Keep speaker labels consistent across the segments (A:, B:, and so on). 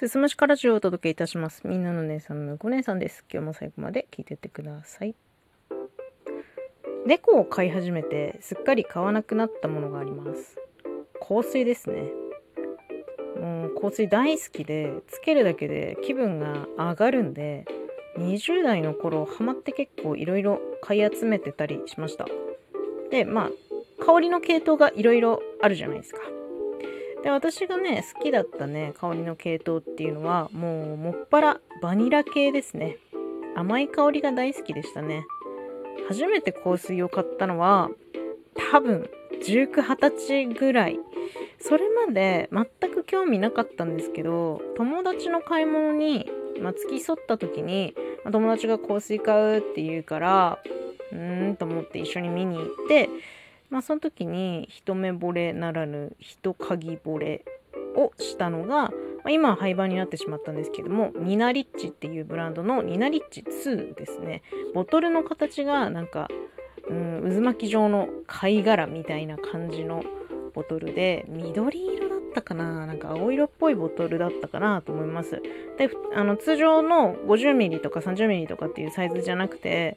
A: すすむしからジオをお届けいたします。みんなの姉さんのご姉さんです。今日も最後まで聞いてってください。猫を飼い始めてすっかり買わなくなったものがあります。香水ですね。もう香水大好きで、つけるだけで気分が上がるんで、20代の頃ハマって結構いろいろ買い集めてたりしました。で、まあ、香りの系統がいろいろあるじゃないですか。で、私がね、好きだったね、香りの系統っていうのは、もう、もっぱらバニラ系ですね。甘い香りが大好きでしたね。初めて香水を買ったのは、多分、19、20歳ぐらい。それまで全く興味なかったんですけど、友達の買い物に、まあ、付き添った時に、まあ友達が香水買うって言うから、うーんと思って一緒に見に行って、まあ、その時に一目惚れならぬ一鍵惚れをしたのが、まあ、今は廃盤になってしまったんですけどもニナリッチっていうブランドのニナリッチ2ですね。ボトルの形がなんか、うん、渦巻き状の貝殻みたいな感じのボトルで緑色だったかななんか青色っぽいボトルだったかなと思います。であの通常の 50ml とか 30ml とかっていうサイズじゃなくて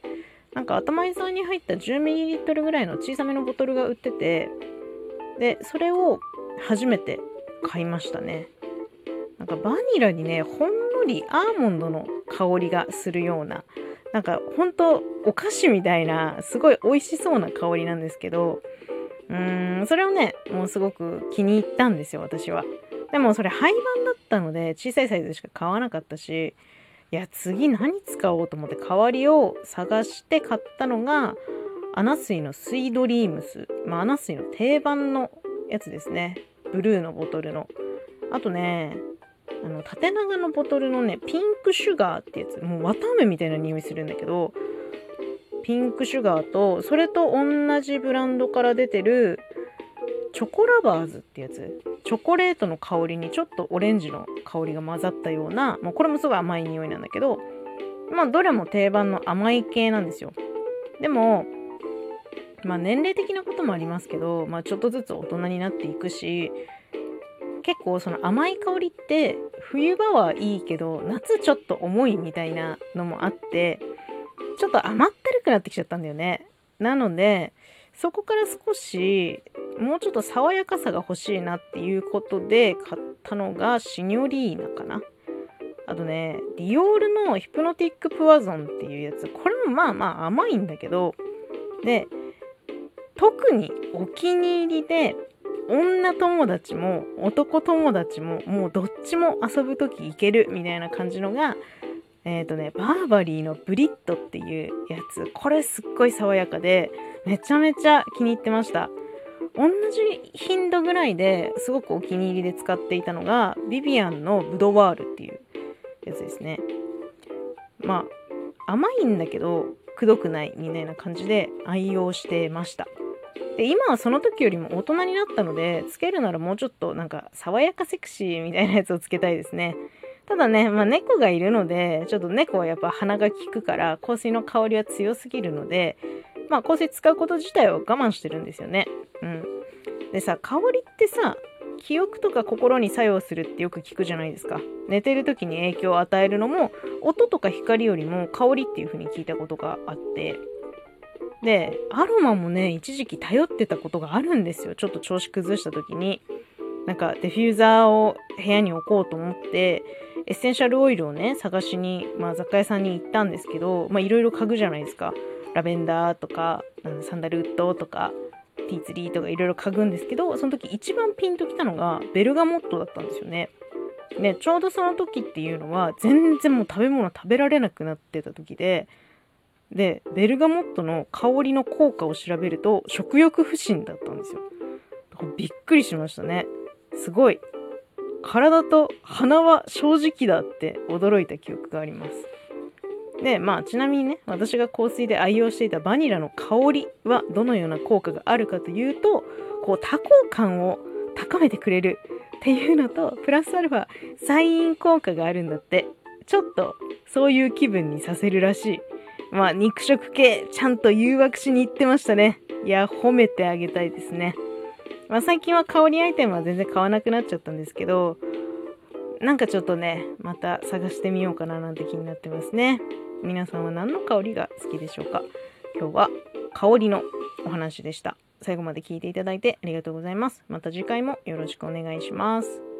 A: なんか頭井さんに入った 10ml ぐらいの小さめのボトルが売っててでそれを初めて買いましたね。なんかバニラにねほんのりアーモンドの香りがするようななんかほんとお菓子みたいなすごい美味しそうな香りなんですけどうーんそれをねもうすごく気に入ったんですよ私は。でもそれ廃盤だったので小さいサイズしか買わなかったしいや次何使おうと思って代わりを探して買ったのがアナスイのスイドリームス、まあ、アナスイの定番のやつですね。ブルーのボトルの。あとねあの縦長のボトルのねピンクシュガーってやつ。もう綿あめみたいな匂いするんだけどピンクシュガーとそれと同じブランドから出てるチョコラバーズってやつ。チョコレートの香りにちょっとオレンジの香りが混ざったようなもうこれもすごい甘い匂いなんだけどまあどれも定番の甘い系なんですよ。でもまあ年齢的なこともありますけど、まあ、ちょっとずつ大人になっていくし結構その甘い香りって冬場はいいけど夏ちょっと重いみたいなのもあってちょっと甘ったるくなってきちゃったんだよね。なのでそこから少しもうちょっと爽やかさが欲しいなっていうことで買ったのがシニョリーナかな。あとねディオールのヒプノティックプワゾンっていうやつ。これもまあまあ甘いんだけどで特にお気に入りで女友達も男友達ももうどっちも遊ぶ時いけるみたいな感じのがえっ、ー、とねバーバリーのブリットっていうやつ。これすっごい爽やかでめちゃめちゃ気に入ってました。同じ頻度ぐらいですごくお気に入りで使っていたのがビビアンのブドワールっていうやつですね。まあ甘いんだけどくどくないみたいな感じで愛用してました。で今はその時よりも大人になったのでつけるならもうちょっとなんか爽やかセクシーみたいなやつをつけたいですね。ただね、まあ、猫がいるのでちょっと猫はやっぱ鼻が利くから香水の香りは強すぎるのでまあ香水使うこと自体は我慢してるんですよね。うん。でさ香りってさ記憶とか心に作用するってよく聞くじゃないですか。寝てる時に影響を与えるのも音とか光よりも香りっていう風に聞いたことがあって。でアロマもね一時期頼ってたことがあるんですよ。ちょっと調子崩した時に。なんかディフューザーを部屋に置こうと思ってエッセンシャルオイルをね探しに、まあ、雑貨屋さんに行ったんですけどいろいろ嗅ぐじゃないですか。ラベンダーとかサンダルウッドとかティーツリーとかいろいろ嗅ぐんですけどその時一番ピンときたのがベルガモットだったんですよね。でちょうどその時っていうのは全然もう食べ物食べられなくなってた時ででベルガモットの香りの効果を調べると食欲不振だったんですよ。びっくりしましたね。すごい。体と鼻は正直だって驚いた記憶があります。でまあちなみにね私が香水で愛用していたバニラの香りはどのような効果があるかというとこう多幸感を高めてくれるっていうのとプラスアルファサイン効果があるんだって。ちょっとそういう気分にさせるらしい。まあ肉食系ちゃんと誘惑しに行ってましたね。いや褒めてあげたいですね。まあ最近は香りアイテムは全然買わなくなっちゃったんですけどなんかちょっとねまた探してみようかななんて気になってますね。皆さんは何の香りが好きでしょうか？今日は香りのお話でした。最後まで聞いていただいてありがとうございます。また次回もよろしくお願いします。